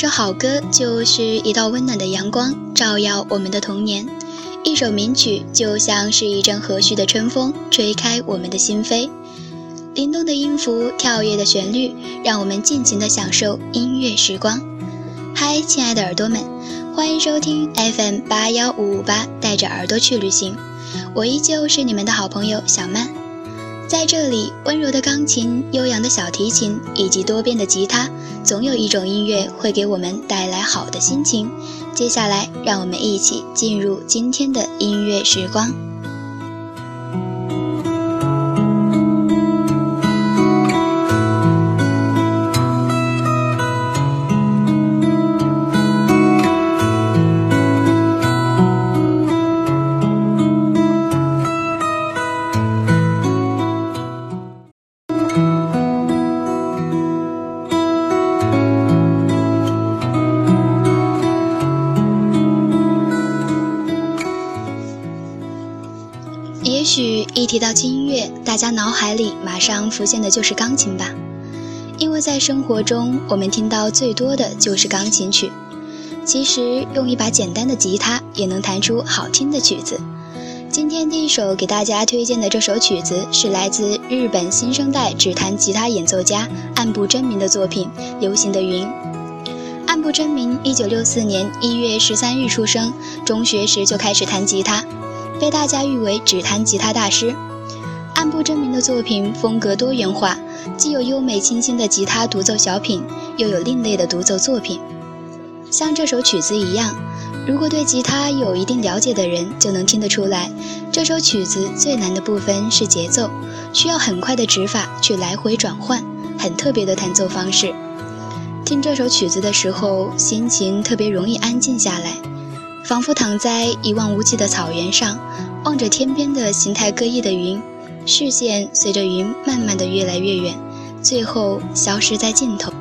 一首好歌就是一道温暖的阳光，照耀我们的童年；一首名曲就像是一阵和煦的春风，吹开我们的心扉。灵动的音符，跳跃的旋律，让我们尽情的享受音乐时光。嗨，亲爱的耳朵们，欢迎收听 FM 八幺五五八，带着耳朵去旅行。我依旧是你们的好朋友小曼。在这里，温柔的钢琴、悠扬的小提琴以及多变的吉他，总有一种音乐会给我们带来好的心情。接下来，让我们一起进入今天的音乐时光。一提到轻音乐，大家脑海里马上浮现的就是钢琴吧？因为在生活中，我们听到最多的就是钢琴曲。其实，用一把简单的吉他也能弹出好听的曲子。今天第一首给大家推荐的这首曲子，是来自日本新生代指弹吉他演奏家岸部真明的作品《流行的云》。岸部真明，一九六四年一月十三日出生，中学时就开始弹吉他。被大家誉为指弹吉他大师，岸部真明的作品风格多元化，既有优美清新的吉他独奏小品，又有另类的独奏作品。像这首曲子一样，如果对吉他有一定了解的人，就能听得出来，这首曲子最难的部分是节奏，需要很快的指法去来回转换，很特别的弹奏方式。听这首曲子的时候，心情特别容易安静下来。仿佛躺在一望无际的草原上，望着天边的形态各异的云，视线随着云慢慢的越来越远，最后消失在尽头。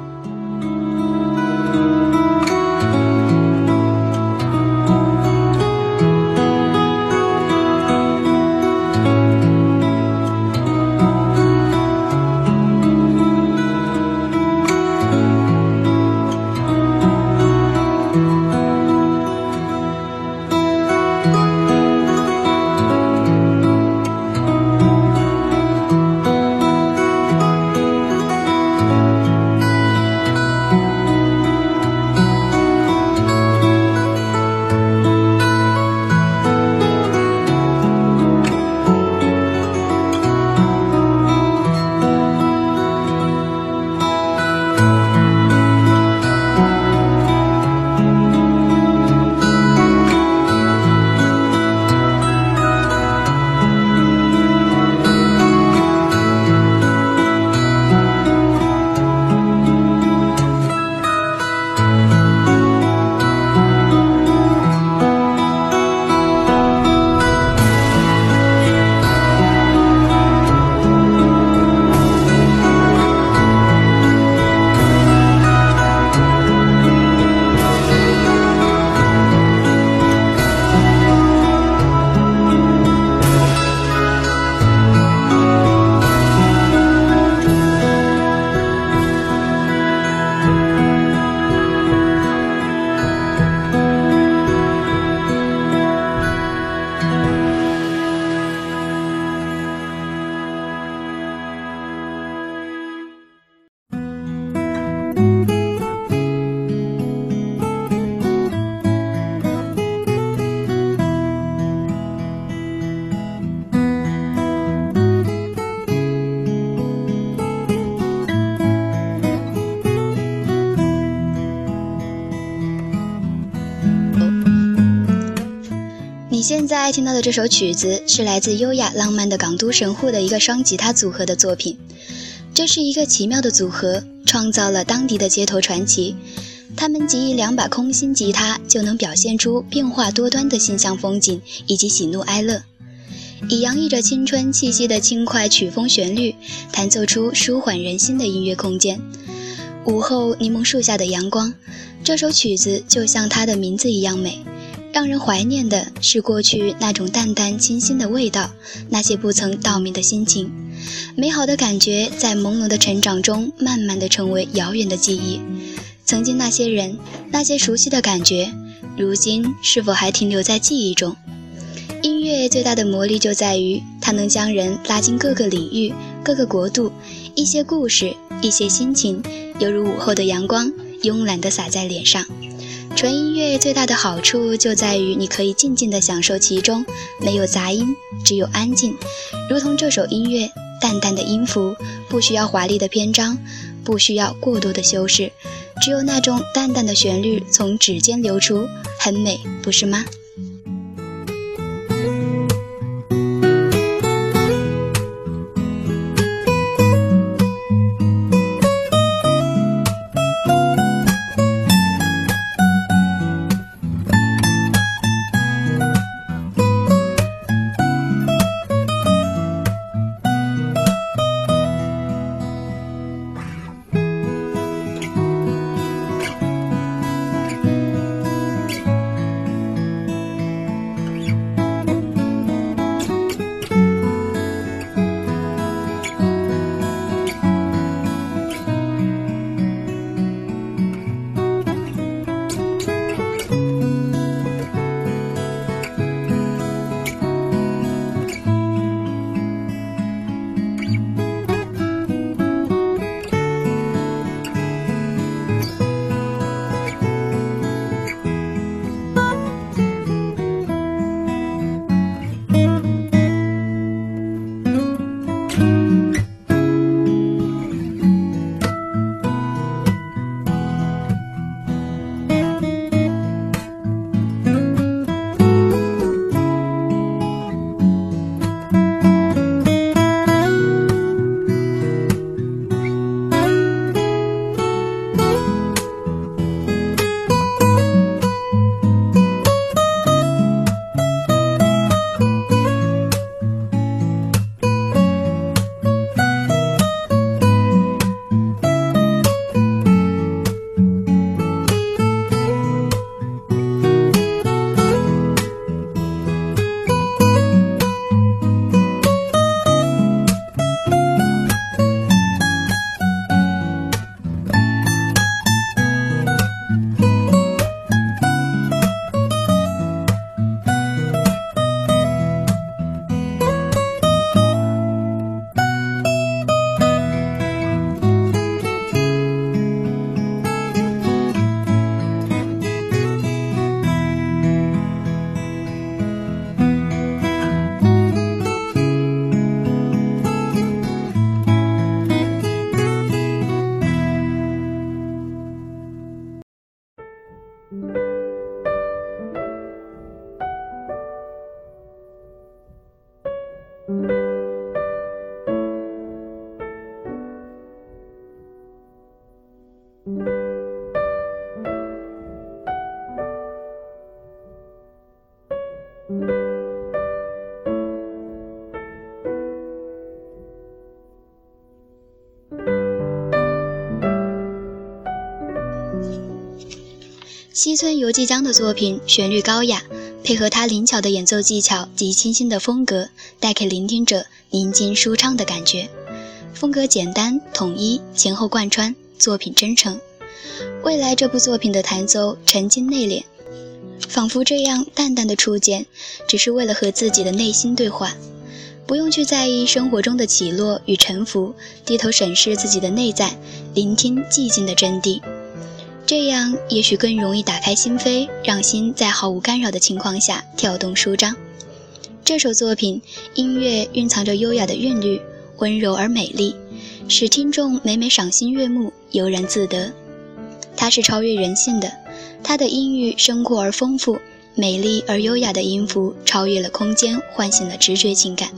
大家听到的这首曲子是来自优雅浪漫的港都神户的一个双吉他组合的作品。这是一个奇妙的组合，创造了当地的街头传奇。他们集一两把空心吉他，就能表现出变化多端的心象风景以及喜怒哀乐，以洋溢着青春气息的轻快曲风旋律，弹奏出舒缓人心的音乐空间。午后柠檬树下的阳光，这首曲子就像它的名字一样美。让人怀念的是过去那种淡淡清新的味道，那些不曾道明的心情，美好的感觉在朦胧的成长中，慢慢的成为遥远的记忆。曾经那些人，那些熟悉的感觉，如今是否还停留在记忆中？音乐最大的魔力就在于，它能将人拉进各个领域、各个国度，一些故事，一些心情，犹如午后的阳光，慵懒地洒在脸上。纯音乐最大的好处就在于，你可以静静地享受其中，没有杂音，只有安静。如同这首音乐，淡淡的音符，不需要华丽的篇章，不需要过多的修饰，只有那种淡淡的旋律从指尖流出，很美，不是吗？西村由纪江的作品旋律高雅，配合他灵巧的演奏技巧及清新的风格，带给聆听者宁静舒畅的感觉。风格简单统一，前后贯穿，作品真诚。未来这部作品的弹奏沉静内敛，仿佛这样淡淡的触键，只是为了和自己的内心对话，不用去在意生活中的起落与沉浮，低头审视自己的内在，聆听寂静的真谛。这样也许更容易打开心扉，让心在毫无干扰的情况下跳动舒张。这首作品音乐蕴藏着优雅的韵律，温柔而美丽，使听众每每赏心悦目，悠然自得。它是超越人性的，它的音域深阔而丰富，美丽而优雅的音符超越了空间，唤醒了直觉情感。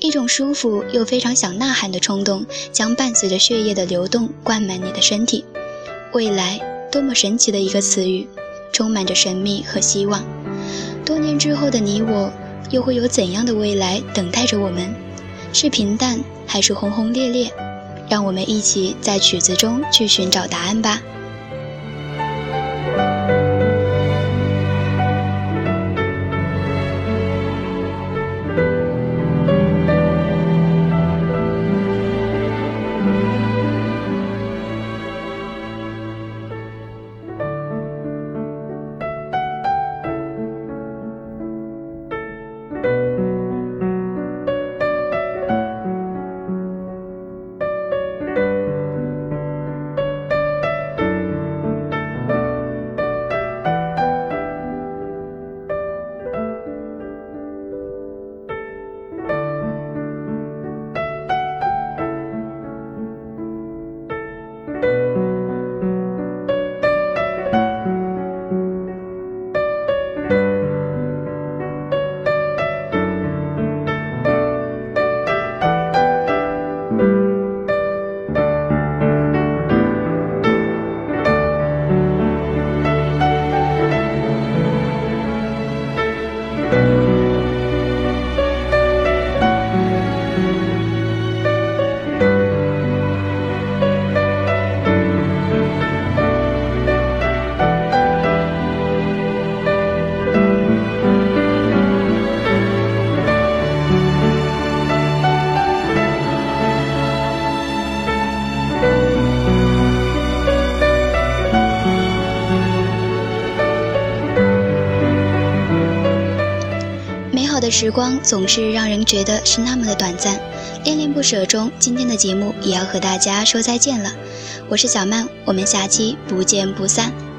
一种舒服又非常想呐喊的冲动，将伴随着血液的流动灌满你的身体。未来，多么神奇的一个词语，充满着神秘和希望。多年之后的你我，又会有怎样的未来等待着我们？是平淡，还是轰轰烈烈？让我们一起在曲子中去寻找答案吧。时光总是让人觉得是那么的短暂，恋恋不舍中，今天的节目也要和大家说再见了。我是小曼，我们下期不见不散。